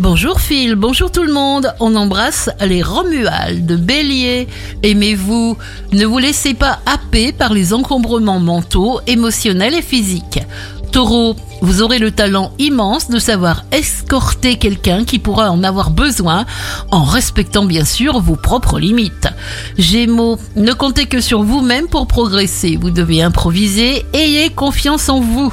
Bonjour Phil, bonjour tout le monde. On embrasse les Romuald, Bélier. Aimez-vous, ne vous laissez pas happer par les encombrements mentaux, émotionnels et physiques. Taureau, vous aurez le talent immense de savoir escorter quelqu'un qui pourra en avoir besoin en respectant bien sûr vos propres limites. Gémeaux, ne comptez que sur vous-même pour progresser. Vous devez improviser, ayez confiance en vous.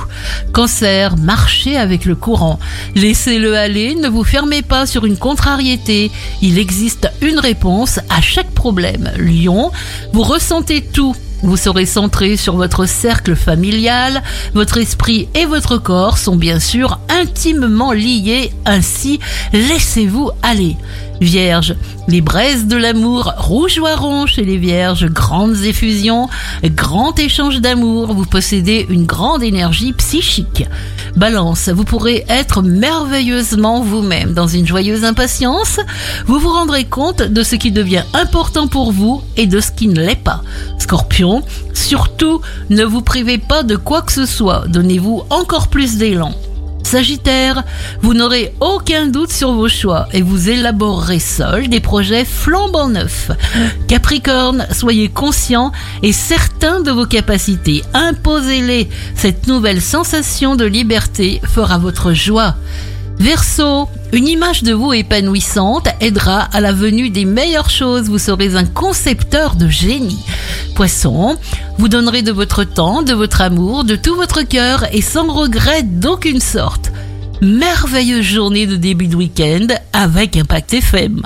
Cancer, marchez avec le courant. Laissez-le aller, ne vous fermez pas sur une contrariété. Il existe une réponse à chaque problème. Lion, vous ressentez tout vous serez centré sur votre cercle familial, votre esprit et votre corps sont bien sûr intimement liés, ainsi laissez-vous aller. Vierge, les braises de l'amour rougeoiront chez les vierges, grandes effusions, grand échange d'amour, vous possédez une grande énergie psychique. Balance, vous pourrez être merveilleusement vous-même dans une joyeuse impatience, vous vous rendrez compte de ce qui devient important pour vous et de ce qui ne l'est pas. Scorpion, surtout ne vous privez pas de quoi que ce soit, donnez-vous encore plus d'élan. Sagittaire, vous n'aurez aucun doute sur vos choix et vous élaborerez seul des projets flambant neufs. Capricorne, soyez conscient et certain de vos capacités. Imposez-les. Cette nouvelle sensation de liberté fera votre joie. Verseau, une image de vous épanouissante aidera à la venue des meilleures choses. Vous serez un concepteur de génie. Poisson, vous donnerez de votre temps, de votre amour, de tout votre cœur et sans regret d'aucune sorte. Merveilleuse journée de début de week-end avec Impact FM.